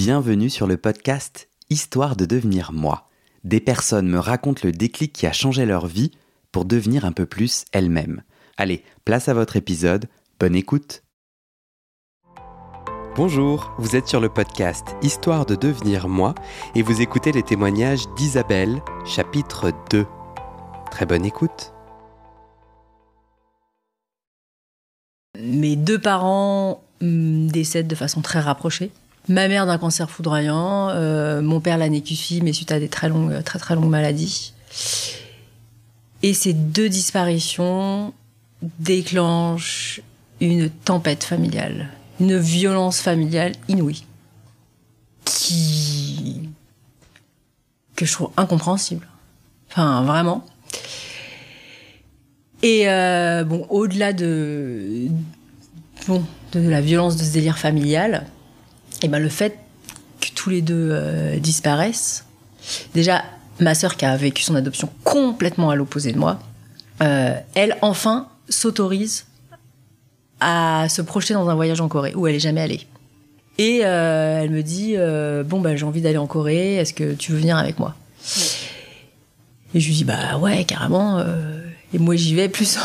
Bienvenue sur le podcast Histoire de devenir moi. Des personnes me racontent le déclic qui a changé leur vie pour devenir un peu plus elles-mêmes. Allez, place à votre épisode, bonne écoute. Bonjour, vous êtes sur le podcast Histoire de devenir moi et vous écoutez les témoignages d'Isabelle, chapitre 2. Très bonne écoute. Mes deux parents hum, décèdent de façon très rapprochée. Ma mère d'un cancer foudroyant, euh, mon père l'anécusie, mais suite à des très longues, très très longues maladies. Et ces deux disparitions déclenchent une tempête familiale, une violence familiale inouïe, que je trouve incompréhensible. Enfin, vraiment. Et euh, bon, au-delà de bon de la violence de ce délire familial, et ben le fait que tous les deux euh, disparaissent, déjà ma sœur qui a vécu son adoption complètement à l'opposé de moi, euh, elle enfin s'autorise à se projeter dans un voyage en Corée où elle est jamais allée. Et euh, elle me dit bon ben j'ai envie d'aller en Corée, est-ce que tu veux venir avec moi? Et je lui dis bah ouais carrément. et moi j'y vais plus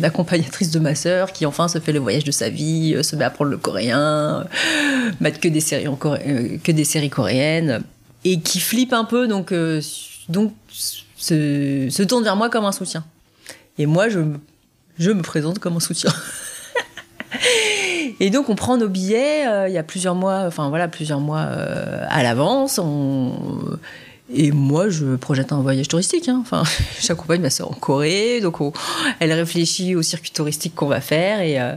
l'accompagnatrice de ma sœur qui enfin se fait le voyage de sa vie, euh, se met à apprendre le coréen, euh, mettre que des séries euh, que des séries coréennes et qui flippe un peu donc donc se, tourne vers moi comme un soutien. Et moi je je me présente comme un soutien. et donc on prend nos billets il y a plusieurs mois enfin voilà plusieurs mois à l'avance et moi, je projette un voyage touristique. Hein. Enfin, j'accompagne ma soeur en Corée, donc elle réfléchit au circuit touristique qu'on va faire. Et, euh,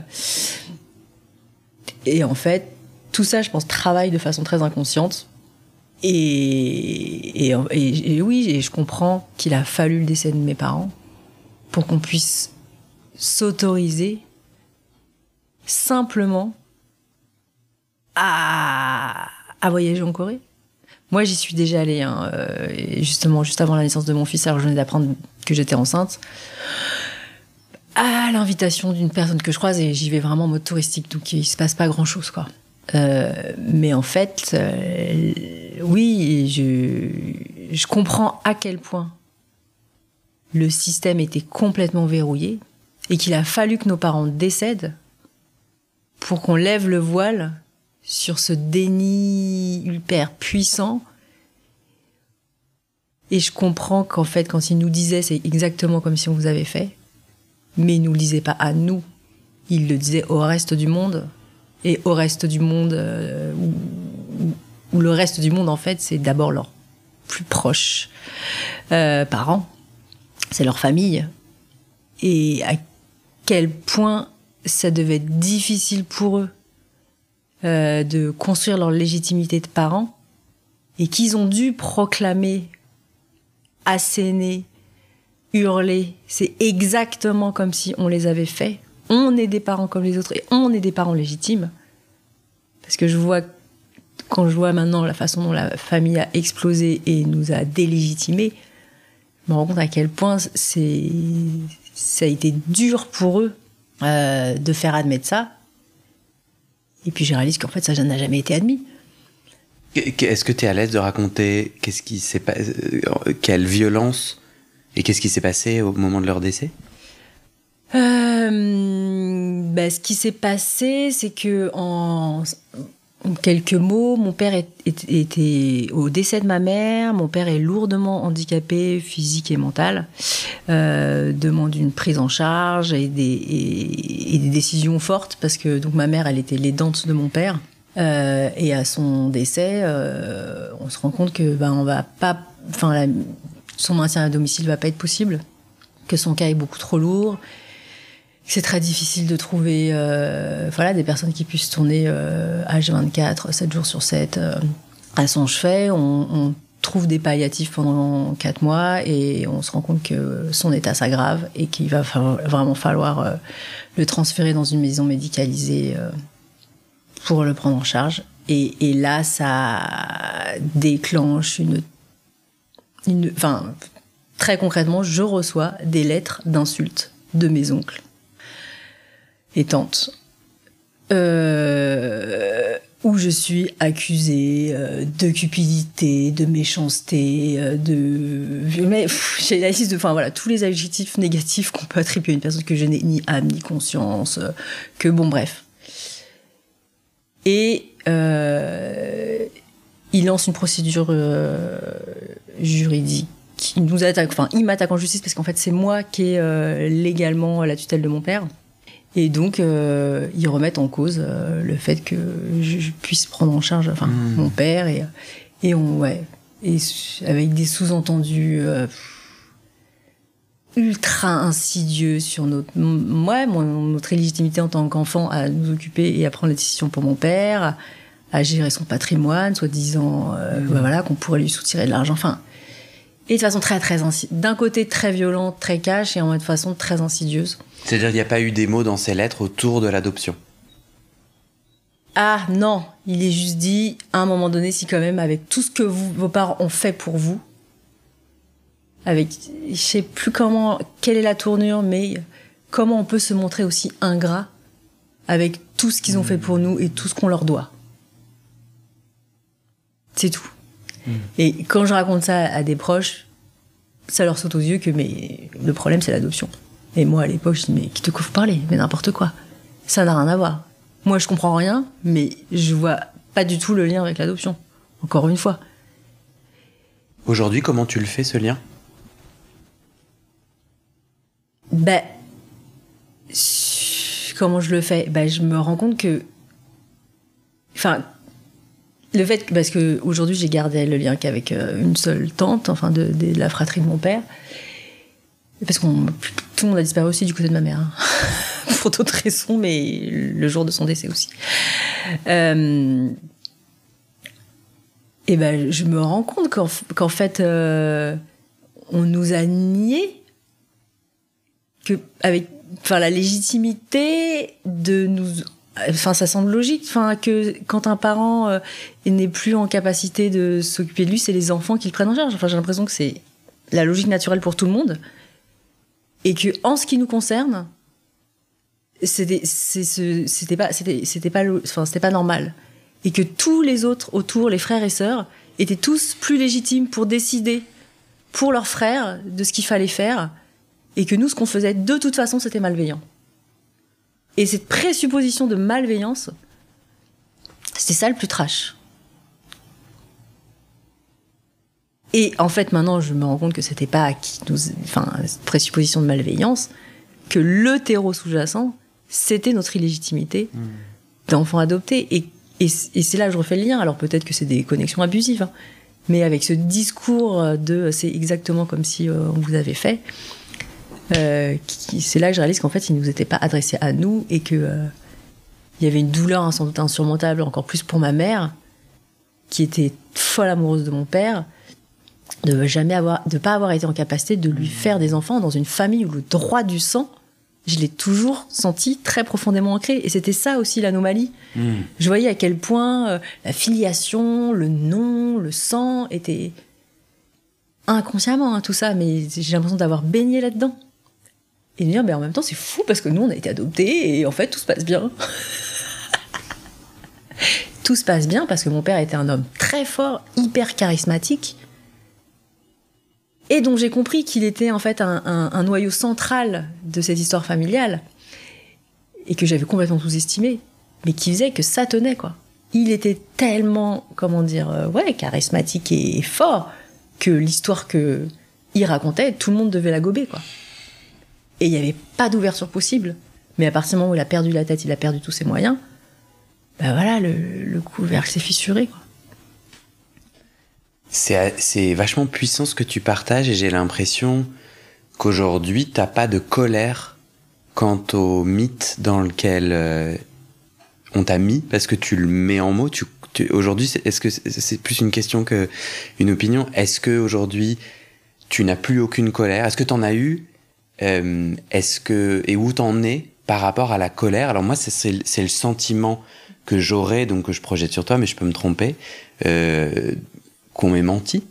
et en fait, tout ça, je pense, travaille de façon très inconsciente. Et, oui, je comprends qu'il a fallu le décès de mes parents pour qu'on puisse s'autoriser simplement à voyager en Corée. Moi, j'y suis déjà allée, hein, euh, justement, juste avant la naissance de mon fils, alors je venais d'apprendre que j'étais enceinte, à l'invitation d'une personne que je croise, et j'y vais vraiment en mode touristique, donc il se passe pas grand-chose, quoi. Euh, mais en fait, euh, oui, je, je comprends à quel point le système était complètement verrouillé et qu'il a fallu que nos parents décèdent pour qu'on lève le voile sur ce déni hyper puissant. Et je comprends qu'en fait, quand il nous disait, c'est exactement comme si on vous avait fait, mais il nous le disait pas à nous, il le disait au reste du monde. Et au reste du monde, euh, où, le reste du monde, en fait, c'est d'abord leurs plus proches euh, parents, c'est leur famille. Et à quel point ça devait être difficile pour eux euh, de construire leur légitimité de parents et qu'ils ont dû proclamer, asséner, hurler. C'est exactement comme si on les avait fait. On est des parents comme les autres et on est des parents légitimes. Parce que je vois, quand je vois maintenant la façon dont la famille a explosé et nous a délégitimés, je me rends compte à quel point c'est, ça a été dur pour eux euh, de faire admettre ça et puis je réalise qu'en fait, ça n'a jamais été admis. Est-ce que tu es à l'aise de raconter qu'est-ce qui s'est passé, euh, quelle violence et qu'est-ce qui s'est passé au moment de leur décès? Euh, bah, Ce qui s'est passé, c'est que en, quelques mots, mon père était au décès de ma mère. Mon père est lourdement handicapé, physique et mental. Euh, demande une prise en charge et des, décisions fortes parce que donc ma mère, elle était l'aidante de mon père. Euh, et à son décès, euh, on se rend compte que ben on va pas, enfin son maintien à domicile va pas être possible, que son cas est beaucoup trop lourd c'est très difficile de trouver euh, voilà, des personnes qui puissent tourner euh, H24, 7 jours sur 7 euh, à son chevet. On, trouve des palliatifs pendant 4 mois et on se rend compte que son état s'aggrave et qu'il va vraiment falloir euh, le transférer dans une maison médicalisée pour le prendre en charge. Et, et là, ça déclenche une enfin, très concrètement, je reçois des lettres d'insultes de mes oncles et. Euh, où je suis accusée euh, de cupidité, de méchanceté, euh, de j'ai la liste de enfin voilà tous les adjectifs négatifs qu'on peut attribuer à une personne que je n'ai ni âme ni conscience, que bon bref. Et il lance une procédure juridique. Il nous attaque, enfin, il m'attaque en justice parce qu'en fait, c'est moi qui ai légalement la tutelle de mon père. Et donc, euh, ils remettent en cause euh, le fait que je, puisse prendre en charge enfin, hmm. mon père. Et, et, on, ouais, et avec des sous-entendus euh, ultra insidieux sur notre, ouais, notre légitimité en tant qu'enfant à nous occuper et à prendre les décisions pour mon père, à gérer son patrimoine, soi-disant hmm. voilà, qu'on pourrait lui soutirer de l'argent. Enfin, et de façon très, très d'un côté très violente, très cash, et en de façon très insidieuse. C'est-à-dire qu'il n'y a pas eu des mots dans ces lettres autour de l'adoption Ah non, il est juste dit, à un moment donné, si quand même, avec tout ce que vos parents ont fait pour vous, avec, je sais plus comment, quelle est la tournure, mais comment on peut se montrer aussi ingrat avec tout ce qu'ils ont fait pour nous et tout ce qu'on leur doit. C'est tout. Mm. Et quand je raconte ça à des proches, ça leur saute aux yeux que mais le problème c'est l'adoption. Et moi à l'époque je dis mais qui te couvre parler? Mais n'importe quoi. Ça n'a rien à voir. Moi je comprends rien, mais je vois pas du tout le lien avec l'adoption. Encore une fois. Aujourd'hui comment tu le fais ce lien? Ben comment je le fais? Ben je me rends compte que enfin le fait parce que aujourd'hui j'ai gardé le lien qu'avec euh, une seule tante, enfin de, la fratrie de mon père, parce qu'on tout le monde a disparu aussi du côté de ma mère, hein. pour d'autres raisons, mais le jour de son décès aussi. Euh, et ben je me rends compte qu'en fait euh, on nous a nié que avec enfin la légitimité de nous Enfin, ça semble logique. Enfin, que quand un parent euh, n'est plus en capacité de s'occuper de lui, c'est les enfants qui le prennent en charge. Enfin, j'ai l'impression que c'est la logique naturelle pour tout le monde, et que en ce qui nous concerne, c'était c'était pas c'était c'était pas enfin c'était pas normal, et que tous les autres autour, les frères et sœurs, étaient tous plus légitimes pour décider pour leurs frères de ce qu'il fallait faire, et que nous, ce qu'on faisait, de toute façon, c'était malveillant. Et cette présupposition de malveillance, c'est ça le plus trash. Et en fait, maintenant, je me rends compte que c'était pas qui nous, enfin, cette présupposition de malveillance, que le terreau sous-jacent, c'était notre illégitimité mmh. d'enfants adoptés. Et, et, c'est là que je refais le lien. Alors peut-être que c'est des connexions abusives, hein. mais avec ce discours de c'est exactement comme si euh, on vous avait fait, euh, c'est là que je réalise qu'en fait, il ne nous était pas adressé à nous et que euh, il y avait une douleur hein, sans doute insurmontable, encore plus pour ma mère, qui était folle amoureuse de mon père, de jamais avoir, de pas avoir été en capacité de lui faire des enfants dans une famille où le droit du sang, je l'ai toujours senti très profondément ancré. Et c'était ça aussi l'anomalie. Hmm. Je voyais à quel point euh, la filiation, le nom, le sang étaient inconsciemment hein, tout ça, mais j'ai l'impression d'avoir baigné là-dedans et de dire, mais en même temps, c'est fou parce que nous, on a été adoptés et en fait, tout se passe bien. tout se passe bien parce que mon père était un homme très fort, hyper charismatique, et dont j'ai compris qu'il était en fait un, noyau central de cette histoire familiale, et que j'avais complètement sous-estimé, mais qui faisait que ça tenait, quoi. Il était tellement, comment dire, euh, ouais, charismatique et fort que l'histoire que il racontait, tout le monde devait la gober, quoi. Et il n'y avait pas d'ouverture possible. Mais à partir du moment où il a perdu la tête, il a perdu tous ses moyens, ben voilà, le, couvercle s'est fissuré. C'est vachement puissant ce que tu partages et j'ai l'impression qu'aujourd'hui, t'as pas de colère quant au mythe dans lequel euh, on t'a mis parce que tu le mets en mots. Tu, aujourd'hui, est-ce que c'est plus une question que une opinion? Est-ce que aujourd'hui tu n'as plus aucune colère? Est-ce que tu en as eu euh, est-ce que et où t'en es par rapport à la colère? Alors moi, c'est le sentiment que j'aurais, donc que je projette sur toi, mais je peux me tromper, euh, qu'on m'ait menti.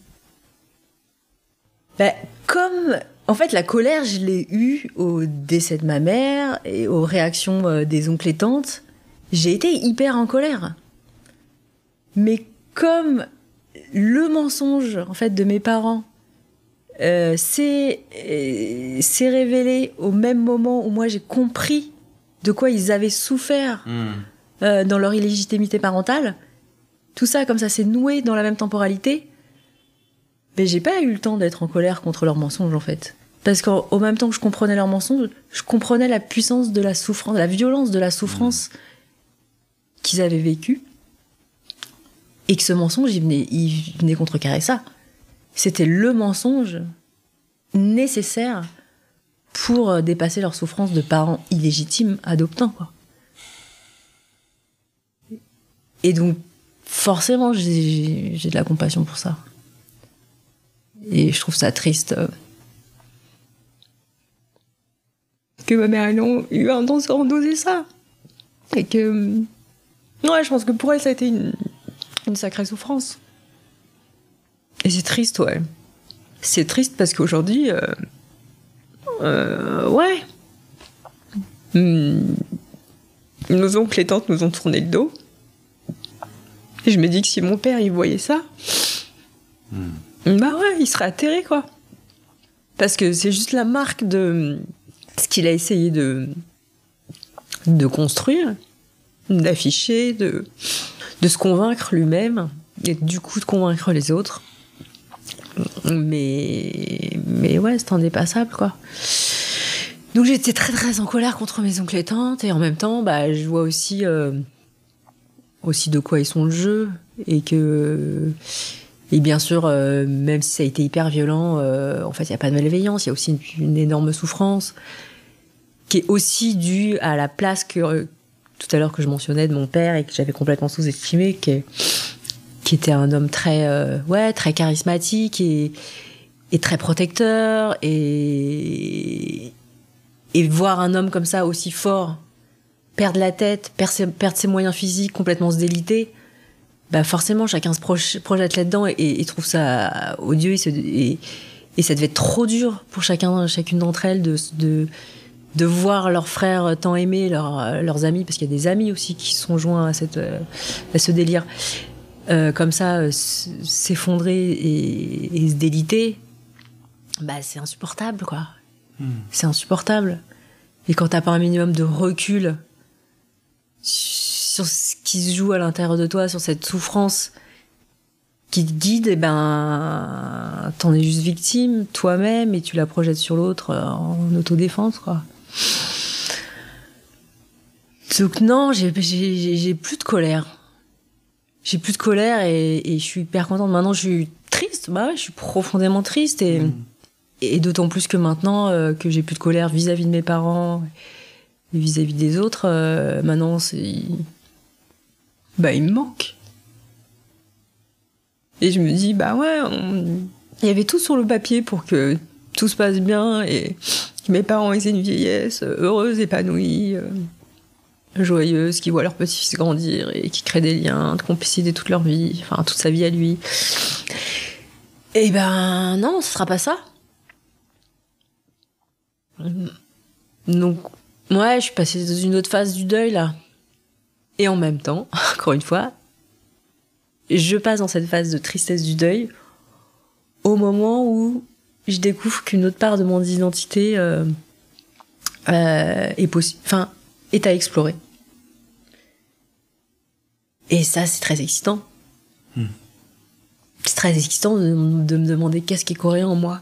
Ben, comme en fait, la colère, je l'ai eue au décès de ma mère et aux réactions euh, des oncles et tantes. J'ai été hyper en colère. Mais comme le mensonge en fait de mes parents euh, s'est euh, s'est révélé au même moment où moi j'ai compris de quoi ils avaient souffert Hmm. euh, dans leur illégitimité parentale, tout ça comme ça s'est noué dans la même temporalité, mais j'ai pas eu le temps d'être en colère contre leurs mensonges en fait. Parce qu'au au même temps que je comprenais leurs mensonges, je comprenais la puissance de la souffrance, la violence de la souffrance qu'ils avaient vécue. Et que ce mensonge, il venait, il venait contrecarrer ça. C'était le mensonge nécessaire pour euh, dépasser leur souffrance de parents illégitimes adoptants, quoi. Et donc, forcément, j'ai de la compassion pour ça. Et je trouve ça triste euh, que ma mère ait eu un temps sans doser ça. Et que. Ouais, je pense que pour elle, ça a été une sacrée souffrance. Et c'est triste, ouais. C'est triste parce qu'aujourd'hui. euh, euh, ouais. Hmm. Nos oncles et tantes nous ont tourné le dos. Et je me dis que si mon père il voyait ça, bah ouais, il serait atterré quoi. Parce que c'est juste la marque de ce qu'il a essayé de de construire, d'afficher, de de se convaincre lui-même et du coup de convaincre les autres. Mais mais ouais, c'est indépassable quoi. Donc j'étais très très en colère contre mes oncles et tantes. Et en même temps, bah je vois aussi euh, aussi de quoi ils sont le jeu. Et que et bien sûr euh, même si ça a été hyper violent euh, en fait il y a pas de malveillance. Il y a aussi une, une énorme souffrance qui est aussi due à la place que euh, tout à l'heure que je mentionnais de mon père et que j'avais complètement sous-estimé qui est- qui était un homme très euh, ouais très charismatique et très protecteur et voir un homme comme ça aussi fort perdre la tête, perdre ses, moyens physiques, complètement se déliter, bah forcément chacun se projette là-dedans et, trouve ça odieux et, ça devait être trop dur pour chacun, chacune d'entre elles de, voir leurs frères tant aimés, leurs, leurs amis, parce qu'il y a des amis aussi qui sont joints à, cette, euh, à ce délire, euh, comme ça euh, s'effondrer et, et se déliter, bah c'est insupportable quoi. C'est insupportable. Et quand t'as pas un minimum de recul sur ce qui se joue à l'intérieur de toi, sur cette souffrance qui te guide, et ben, t'en es juste victime toi-même et tu la projettes sur l'autre euh, en autodéfense, quoi. Donc non, j'ai plus de colère. J'ai plus de colère et, et je suis hyper contente. Maintenant, je suis triste. Bah ouais, je suis profondément triste et, et d'autant plus que maintenant euh, que j'ai plus de colère vis-à-vis de mes parents et vis-à-vis des autres, euh, maintenant c'est. Bah, il me manque. Et je me dis, bah ouais, on- il y avait tout sur le papier pour que tout se passe bien et que mes parents aient une vieillesse heureuse, épanouie, euh, joyeuse, qui voient leur petit-fils grandir et qui créent des liens de complicité toute leur vie, enfin toute sa vie à lui. Et ben non, ce sera pas ça. Donc, ouais, je suis passée dans une autre phase du deuil là. Et en même temps, encore une fois, je passe dans cette phase de tristesse du deuil au moment où je découvre qu'une autre part de mon identité euh, euh, est enfin, est à explorer. Et ça, c'est très excitant. C'est très excitant de, de me demander qu'est-ce qui est coréen en moi.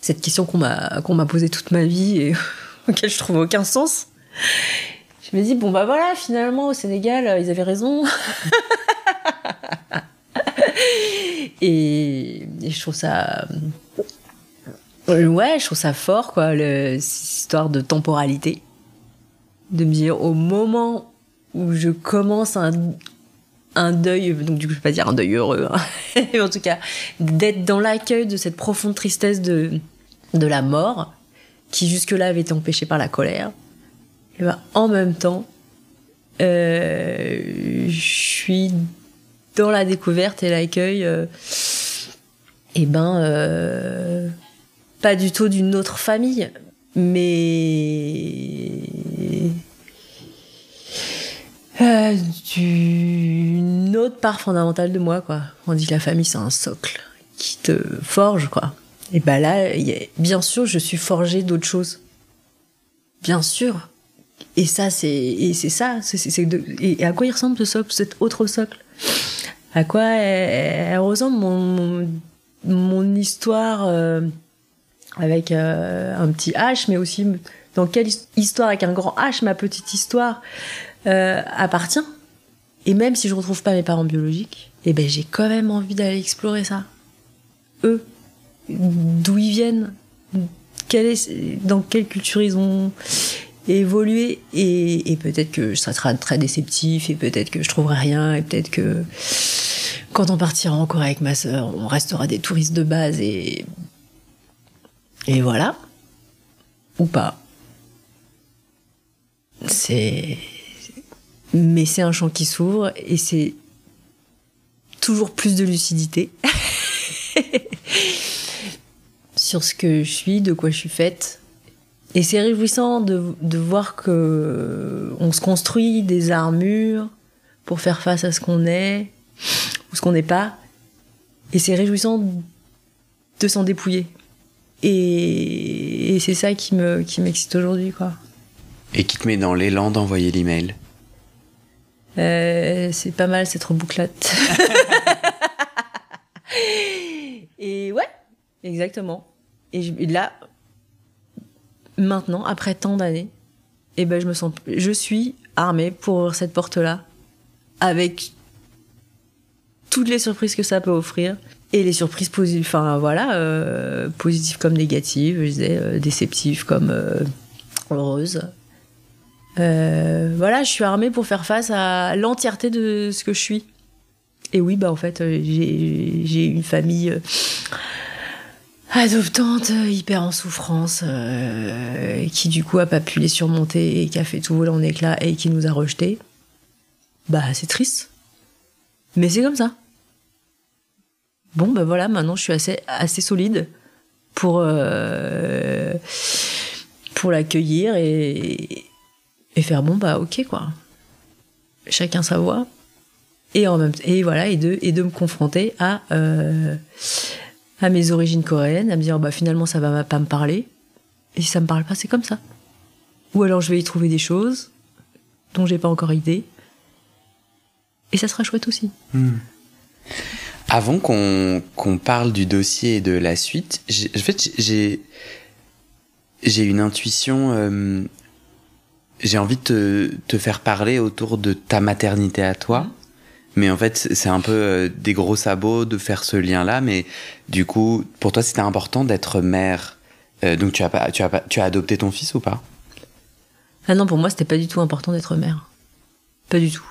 Cette question qu'on m'a qu'on m'a posée toute ma vie et auquel je trouve aucun sens. Je me dis bon bah voilà finalement au Sénégal euh, ils avaient raison. et, et je trouve ça euh, ouais je trouve ça fort quoi le, cette histoire de temporalité de me dire au moment où je commence un un deuil, donc du coup je vais pas dire un deuil heureux, hein, mais en tout cas d'être dans l'accueil de cette profonde tristesse de, de la mort, qui jusque-là avait été empêchée par la colère, et ben en même temps, euh, je suis dans la découverte et l'accueil, euh, et ben euh, pas du tout d'une autre famille, mais euh, d'une autre part fondamentale de moi, quoi. On dit que la famille, c'est un socle qui te forge, quoi. Et ben là, bien sûr, je suis forgée d'autres choses. Bien sûr. Et ça, c'est, et c'est ça, et à quoi il ressemble ce socle, cet autre socle? À quoi elle, ressemble mon, mon, histoire, euh, avec euh, un petit H, mais aussi dans quelle histoire avec un grand H, ma petite histoire, euh, appartient. Et même si je retrouve pas mes parents biologiques, eh ben j'ai quand même envie d'aller explorer ça. Eux, d'où ils viennent, dans quelle culture ils ont évolué, et, peut-être que ça sera très déceptif, et peut-être que je trouverai rien, et peut-être que quand on partira encore avec ma sœur, on restera des touristes de base, et et voilà, ou pas. C'est mais c'est un champ qui s'ouvre et c'est toujours plus de lucidité sur ce que je suis, de quoi je suis faite. Et c'est réjouissant de, voir que on se construit des armures pour faire face à ce qu'on est ou ce qu'on n'est pas. Et c'est réjouissant de s'en dépouiller. Et, et c'est ça qui me qui m'excite aujourd'hui, quoi. Et qui te met dans l'élan d'envoyer l'email euh, c'est pas mal cette rebouclate. et ouais, exactement. Et, là, maintenant, après tant d'années, et eh ben je me sens, je suis armée pour cette porte-là, avec toutes les surprises que ça peut offrir et les surprises positives, enfin voilà, euh, positives comme négatives, je disais, euh, déceptives comme heureuses. Euh, voilà, je suis armée pour faire face à l'entièreté de ce que je suis. Et oui, bah en fait, euh, j'ai une famille euh, adoptante, hyper en souffrance, qui du coup a pas pu les surmonter et qui a fait tout voler en éclats et qui nous a rejetés. Bah c'est triste. Mais c'est comme ça. Bon, bah voilà, maintenant je suis assez, assez solide pour, pour l'accueillir et, et faire bon bah ok quoi. Chacun sa voix. Et en même et voilà et de et de me confronter à euh, à mes origines coréennes à me dire bah finalement ça va pas me parler. Et si ça me parle pas c'est comme ça. Ou alors je vais y trouver des choses dont j'ai pas encore idée. Et ça sera chouette aussi. Hmm. avant qu'on qu'on parle du dossier et de la suite en fait j'ai j'ai une intuition euh, j'ai envie de te, faire parler autour de ta maternité à toi. Mm. Mais en fait, c'est un peu euh, des gros sabots de faire ce lien-là. Mais du coup, pour toi, c'était important d'être mère. Euh, donc, tu as, pas, tu, as pas, tu as adopté ton fils ou pas? Ah non, pour moi, c'était pas du tout important d'être mère. Pas du tout.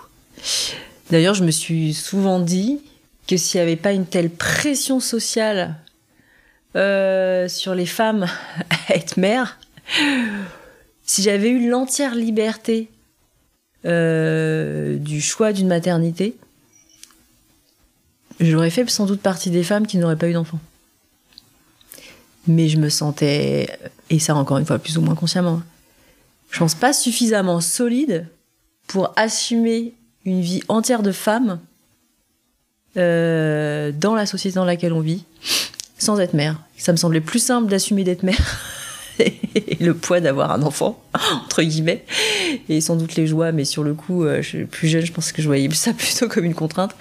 D'ailleurs, je me suis souvent dit que s'il n'y avait pas une telle pression sociale euh, sur les femmes à être mère, si j'avais eu l'entière liberté euh, du choix d'une maternité, j'aurais fait sans doute partie des femmes qui n'auraient pas eu d'enfant. Mais je me sentais, et ça encore une fois plus ou moins consciemment, je pense pas suffisamment solide pour assumer une vie entière de femme euh, dans la société dans laquelle on vit, sans être mère. Ça me semblait plus simple d'assumer d'être mère le poids d'avoir un enfant, entre guillemets, et sans doute les joies, mais sur le coup, euh, je plus jeune, je pense que je voyais ça plutôt comme une contrainte.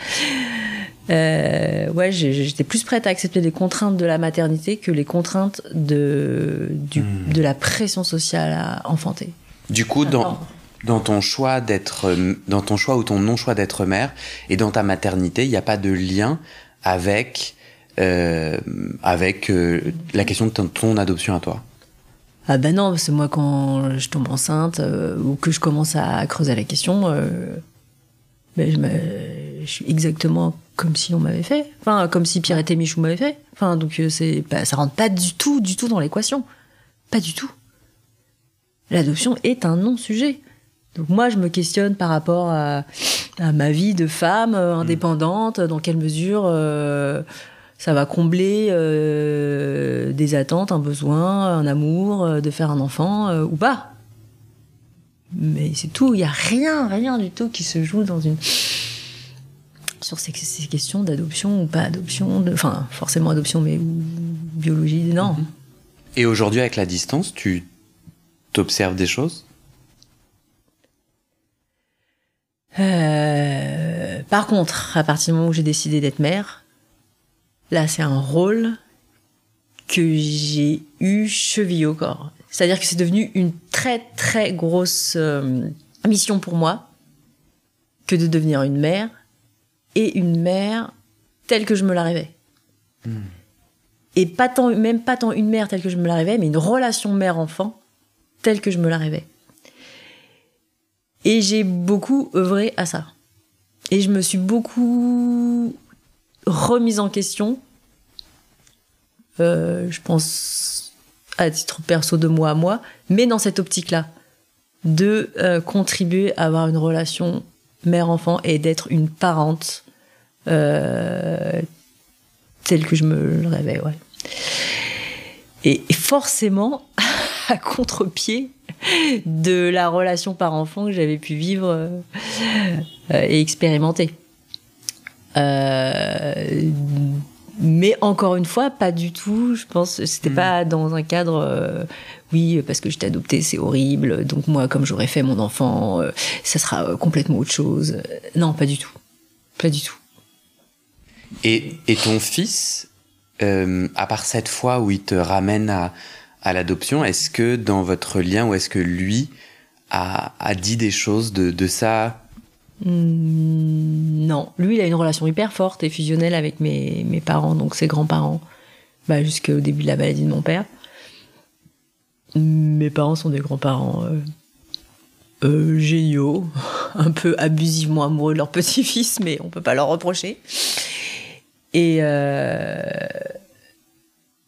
Euh, ouais, j'étais plus prête à accepter les contraintes de la maternité que les contraintes de, du, hmm. de la pression sociale à enfanter. Du coup, dans, dans ton choix d'être, dans ton choix ou ton non-choix d'être mère et dans ta maternité, il n'y a pas de lien avec, euh, avec la question de ton adoption à toi? Ah ben non, c'est moi quand je tombe enceinte euh, ou que je commence à creuser la question, euh, ben je, je, suis exactement comme si on m'avait fait, enfin comme si Pierre et Michou m'avaient fait. Enfin donc euh, c'est ça rentre pas du tout, du tout dans l'équation, pas du tout. L'adoption est un non-sujet. Donc moi je me questionne par rapport à, à ma vie de femme indépendante, dans quelle mesure ça va combler euh, des attentes, un besoin, un amour, euh, de faire un enfant euh, ou pas. Mais c'est tout. Il y a rien, rien du tout qui se joue dans une sur ces, ces questions d'adoption ou pas adoption, de, enfin forcément adoption, mais ou biologie, non. Mhm. Et aujourd'hui, avec la distance, tu t'observes des choses? Euh, par contre, à partir du moment où j'ai décidé d'être mère, là, c'est un rôle que j'ai eu chevillé au corps. C'est-à-dire que c'est devenu une très très grosse euh, mission pour moi que de devenir une mère et une mère telle que je me la rêvais. Et pas tant, même pas tant une mère telle que je me la rêvais, mais une relation mère-enfant telle que je me la rêvais. Et j'ai beaucoup œuvré à ça. Et je me suis beaucoup remise en question. Euh, je pense à titre perso de moi à moi, mais dans cette optique-là, de euh, contribuer à avoir une relation mère-enfant et d'être une parente euh, telle que je me le rêvais. Et, forcément, à contre-pied de la relation par enfant que j'avais pu vivre et expérimenter. Euh, mais encore une fois, pas du tout. Je pense, c'était Mm. pas dans un cadre. euh, oui, parce que j'étais adoptée, c'est horrible. Donc moi, comme j'aurais fait mon enfant, euh, ça sera complètement autre chose. Non, pas du tout, pas du tout. Et, et ton fils, euh, à part cette fois où il te ramène à, à l'adoption, est-ce que dans votre lien, ou est-ce que lui a, a dit des choses de, de ça Hmm, non, lui, il a une relation hyper forte et fusionnelle avec mes, parents, donc ses grands-parents, bah, jusqu'au début de la maladie de mon père. Mes parents sont des grands-parents euh, euh, géniaux, un peu abusivement amoureux de leur petit-fils, mais on peut pas leur reprocher. Et euh,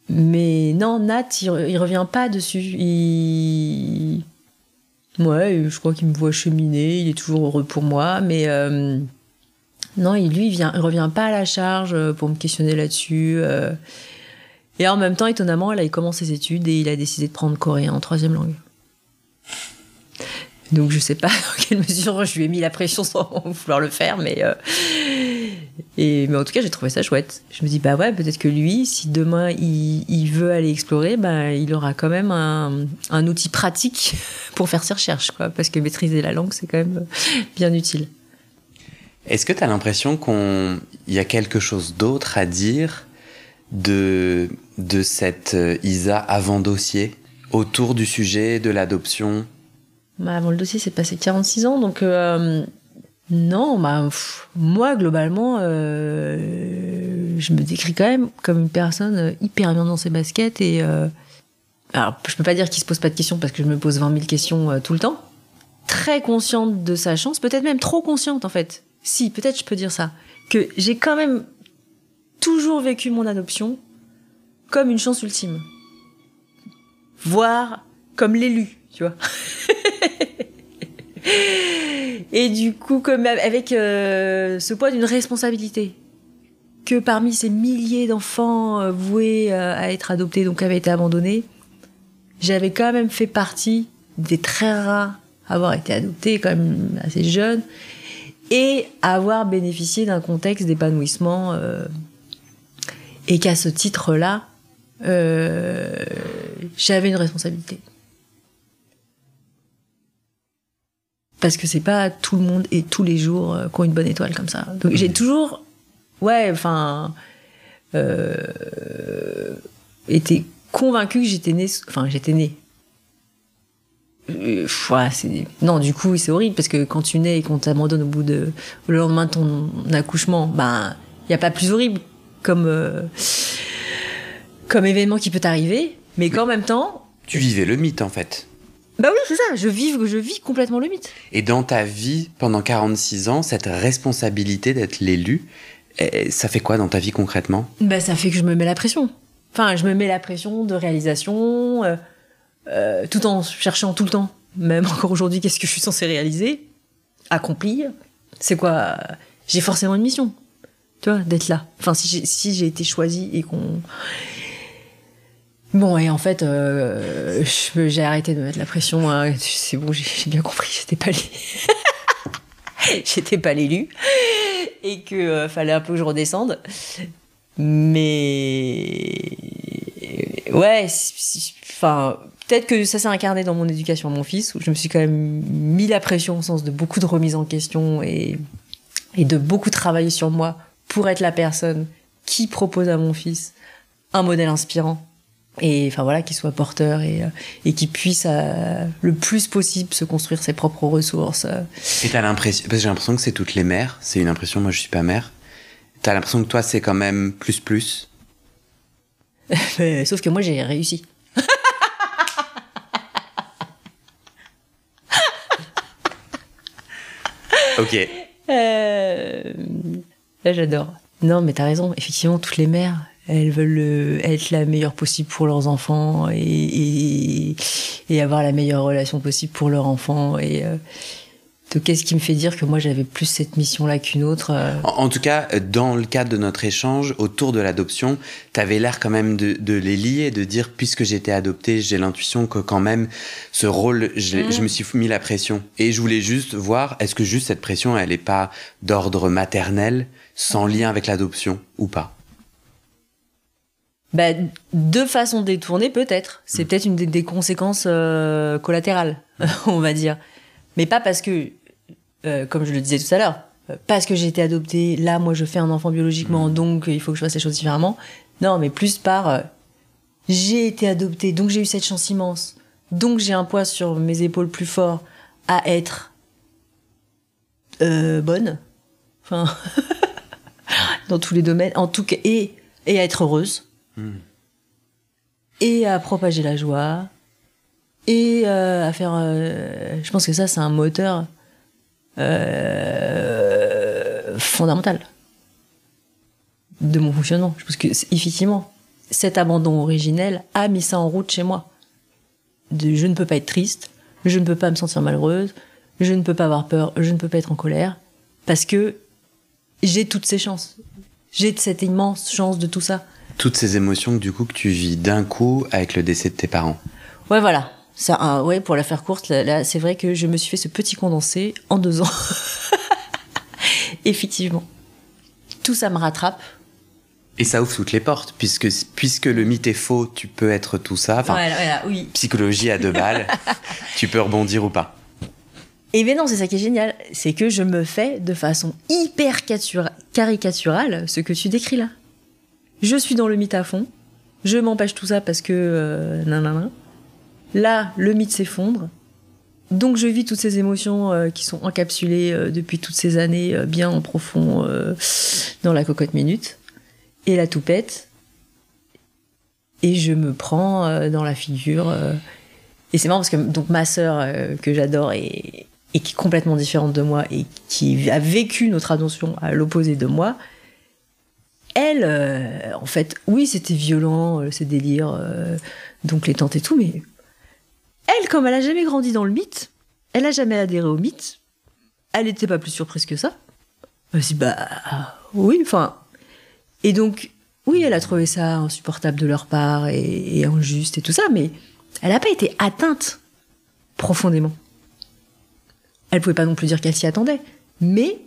mais non, Nat, il, re- il revient pas dessus. Ouais, je crois qu'il me voit cheminer, il est toujours heureux pour moi, mais euh, non, lui, il, vient, il revient pas à la charge euh, pour me questionner là-dessus. euh. Et en même temps, étonnamment, là, il commence ses études et il a décidé de prendre coréen en troisième langue. Donc je sais pas dans quelle mesure je lui ai mis la pression sans vouloir le faire, mais et mais en tout cas j'ai trouvé ça chouette. Je me dis bah ouais peut-être que lui, si demain il, il veut aller explorer, bah il aura quand même un, un outil pratique pour faire ses recherches quoi, parce que maîtriser la langue c'est quand même bien utile. Est-ce que tu as l'impression qu'il y a quelque chose d'autre à dire de, de cette euh, Isa avant dossier autour du sujet de l'adoption? Bah, avant le dossier c'est passé 46 ans donc euh, non bah moi globalement euh, je me décris quand même comme une personne euh, hyper bien dans ses baskets et euh, alors je peux pas dire qu'il se pose pas de questions parce que je me pose 20 000 questions euh, tout le temps. Très consciente de sa chance peut-être même trop consciente en fait. Si peut-être je peux dire ça. Que j'ai quand même toujours vécu mon adoption comme une chance ultime. Voire comme l'élu tu vois et du coup, comme avec euh, ce poids d'une responsabilité, que parmi ces milliers d'enfants euh, voués euh, à être adoptés, donc avaient été abandonnés, j'avais quand même fait partie des très rares à avoir été adoptés, quand même assez jeune, et avoir bénéficié d'un contexte d'épanouissement, et qu'à ce titre-là, j'avais une responsabilité. Parce que c'est pas tout le monde et tous les jours euh, qui ont une bonne étoile comme ça. Donc j'ai toujours, ouais, enfin, euh, été convaincue que j'étais née, enfin j'étais née. Euh, ouais, c'est- non, du coup, c'est horrible parce que quand tu nais et qu'on t'abandonne au bout de, le lendemain de ton accouchement, ben, il y a pas plus horrible comme, euh, comme événement qui peut t'arriver, mais qu'en même temps, Tu vivais le mythe en fait. Bah oui, c'est ça, je vis, je vis complètement le mythe. Et dans ta vie, pendant 46 ans, cette responsabilité d'être l'élu, eh, ça fait quoi dans ta vie concrètement? Bah, ça fait que je me mets la pression. Enfin, je me mets la pression de réalisation, euh, euh, tout en cherchant tout le temps, même encore aujourd'hui, qu'est-ce que je suis censée réaliser, accomplir. C'est quoi J'ai forcément une mission, tu vois, d'être là. Enfin, si j'ai si j'ai été choisie et qu'on Bon, et en fait, euh, j'ai arrêté de mettre la pression. hein. C'est bon, j'ai bien compris, j'étais pas l'é- j'étais pas l'élu et que euh, fallait un peu que je redescende. Mais ouais, enfin, peut-être que ça s'est incarné dans mon éducation à mon fils, où je me suis quand même mis la pression au sens de beaucoup de remise en question et, et de beaucoup travailler sur moi pour être la personne qui propose à mon fils un modèle inspirant et enfin voilà qui soit porteur et, euh, et qui puisse euh, le plus possible se construire ses propres ressources euh. Et t'as l'impression, parce que j'ai l'impression que c'est toutes les mères, c'est une impression, moi je suis pas mère. T'as l'impression que toi c'est quand même plus plus? Mais sauf que moi j'ai réussi Ok. Euh, Là, j'adore. Non, mais t'as raison. Effectivement, toutes les mères, elles veulent euh, être la meilleure possible pour leurs enfants et, et, et avoir la meilleure relation possible pour leurs enfants. Et euh, donc, qu'est-ce qui me fait dire que moi, j'avais plus cette mission-là qu'une autre euh, En, en tout cas, dans le cadre de notre échange autour de l'adoption, t'avais l'air quand même de, de les lier, de dire puisque j'étais adoptée, j'ai l'intuition que quand même ce rôle, je, je me suis mis la pression. Et je voulais juste voir, est-ce que juste cette pression, elle est pas d'ordre maternel, sans lien avec l'adoption ou pas? Bah, de façon détournée, peut-être. C'est peut-être une des, des conséquences euh, collatérales, on va dire. Mais pas parce que, euh, comme je le disais tout à l'heure, euh, parce que j'ai été adoptée, là, moi, je fais un enfant biologiquement, donc euh, il faut que je fasse les choses différemment. Non, mais plus par euh, j'ai été adoptée, donc j'ai eu cette chance immense, donc j'ai un poids sur mes épaules plus fort à être euh, bonne. Enfin, dans tous les domaines, en tout cas, et, et à être heureuse et à propager la joie. Et euh, à faire euh, je pense que ça c'est un moteur euh, fondamental de mon fonctionnement. Je pense que effectivement cet abandon originel a mis ça en route chez moi. De je ne peux pas être triste je ne peux pas me sentir malheureuse je ne peux pas avoir peur je ne peux pas être en colère parce que j'ai toutes ces chances. J'ai cette immense chance de tout ça Toutes ces émotions que du coup que tu vis d'un coup avec le décès de tes parents. Ouais, voilà. Ça, ah, ouais, pour la faire courte, là, là, c'est vrai que je me suis fait ce petit condensé en deux ans. Effectivement. Tout ça me rattrape. Et ça ouvre toutes les portes, puisque, puisque le mythe est faux, tu peux être tout ça. Enfin, Voilà, voilà, oui. psychologie à deux balles, tu peux rebondir ou pas. Et bien non, c'est ça qui est génial. C'est que je me fais de façon hyper catura- caricaturale ce que tu décris là. Je suis dans le mythe à fond. Je m'empêche tout ça parce que... Euh. Là, le mythe s'effondre. Donc je vis toutes ces émotions euh, qui sont encapsulées euh, depuis toutes ces années bien en profond dans la cocotte minute. Et là tout pète. Et je me prends dans la figure. et c'est marrant parce que ma sœur que j'adore et, et qui est complètement différente de moi et qui a vécu notre adoption à l'opposé de moi, elle, euh, en fait, oui, c'était violent, euh, ces délires, euh, donc les tantes et tout, mais elle, comme elle a jamais grandi dans le mythe, elle a jamais adhéré au mythe, elle n'était pas plus surprise que ça. Elle s'est bah oui, enfin. Et donc, oui, elle a trouvé ça insupportable de leur part et, et injuste et tout ça, mais elle n'a pas été atteinte profondément. Elle pouvait pas non plus dire qu'elle s'y attendait, mais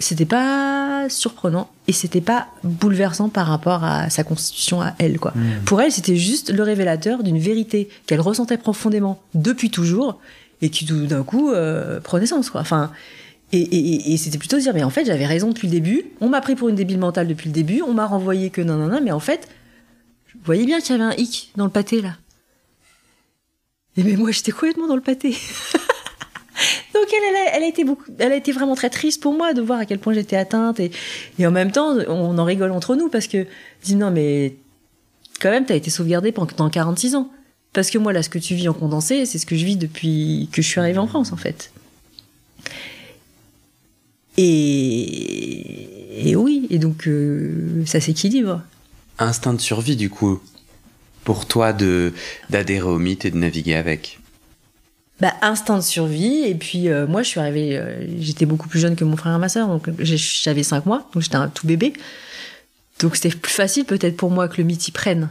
c'était pas surprenant et c'était pas bouleversant par rapport à sa constitution à elle quoi. Pour elle, c'était juste le révélateur d'une vérité qu'elle ressentait profondément depuis toujours et qui tout d'un coup euh, prenait sens quoi. Enfin et, et- et c'était plutôt de dire mais en fait j'avais raison depuis le début. On m'a pris pour une débile mentale depuis le début. On m'a renvoyé que non non non mais en fait vous voyez bien qu'il y avait un hic dans le pâté là. Et mais moi j'étais complètement dans le pâté. Donc elle, a, été vraiment très triste pour moi de voir à quel point j'étais atteinte et, en même temps on en rigole entre nous parce que dis non mais quand même t'as été sauvegardée pendant 46 ans parce que moi là ce que tu vis en condensé c'est ce que je vis depuis que je suis arrivée en France en fait. Et, oui et donc euh, ça s'équilibre. Instinct de survie, du coup, pour toi d'adhérer au mythe et de naviguer avec. Bah, instinct de survie. Et puis, euh, moi, je suis arrivée, euh, j'étais beaucoup plus jeune que mon frère et ma sœur, donc j'avais 5 mois, donc j'étais un tout bébé. Donc c'était plus facile peut-être pour moi que le mythe y prenne.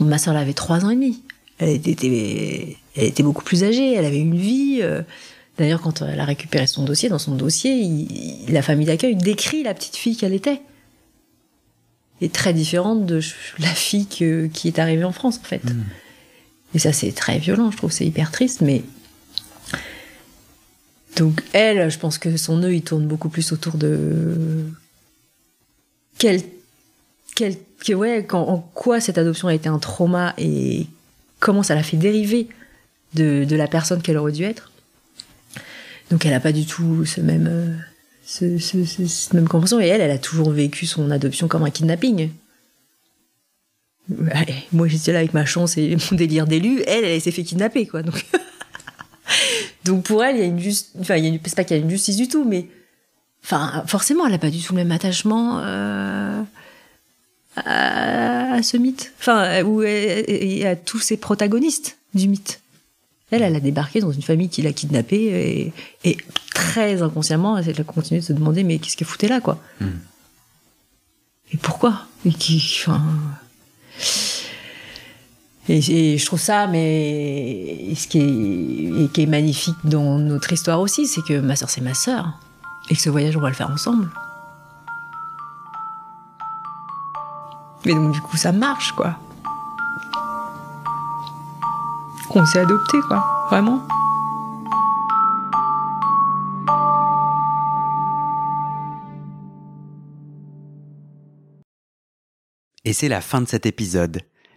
Ma soeur, elle avait trois ans et demi. Elle était, elle était beaucoup plus âgée, elle avait une vie. euh. D'ailleurs, quand elle a récupéré son dossier, dans son dossier, il- la famille d'accueil décrit la petite fille qu'elle était. Et très différente de la fille que- qui est arrivée en France, en fait. Et ça, c'est très violent, je trouve, c'est hyper triste, mais. Donc, elle, je pense que son nœud, il tourne beaucoup plus autour de. Quel. que, ouais, en quoi cette adoption a été un trauma et comment ça l'a fait dériver de, la personne qu'elle aurait dû être. Donc, elle n'a pas du tout ce même. euh, ce, même compréhension. Et elle, elle a toujours vécu son adoption comme un kidnapping. Moi, j'étais là avec ma chance et mon délire d'élu. Elle, elle s'est fait kidnapper, quoi. Donc, donc pour elle, il y a une juste, enfin, il y a une... c'est pas qu'il y a une justice du tout, mais enfin, forcément, elle a pas du tout le même attachement euh, à... à ce mythe, enfin, ou et à tous ces protagonistes du mythe. Elle, elle a débarqué dans une famille qui l'a kidnappée et, et très inconsciemment, elle a continué de se demander mais qu'est-ce qu'elle foutait là, quoi? Et pourquoi? Et qui, enfin. Et, je trouve ça, mais ce qui est, qui est magnifique dans notre histoire aussi, c'est que ma sœur, c'est ma sœur. Et que ce voyage, on va le faire ensemble. Mais donc, du coup, ça marche, quoi. On s'est adopté, quoi. Vraiment. Et c'est la fin de cet épisode.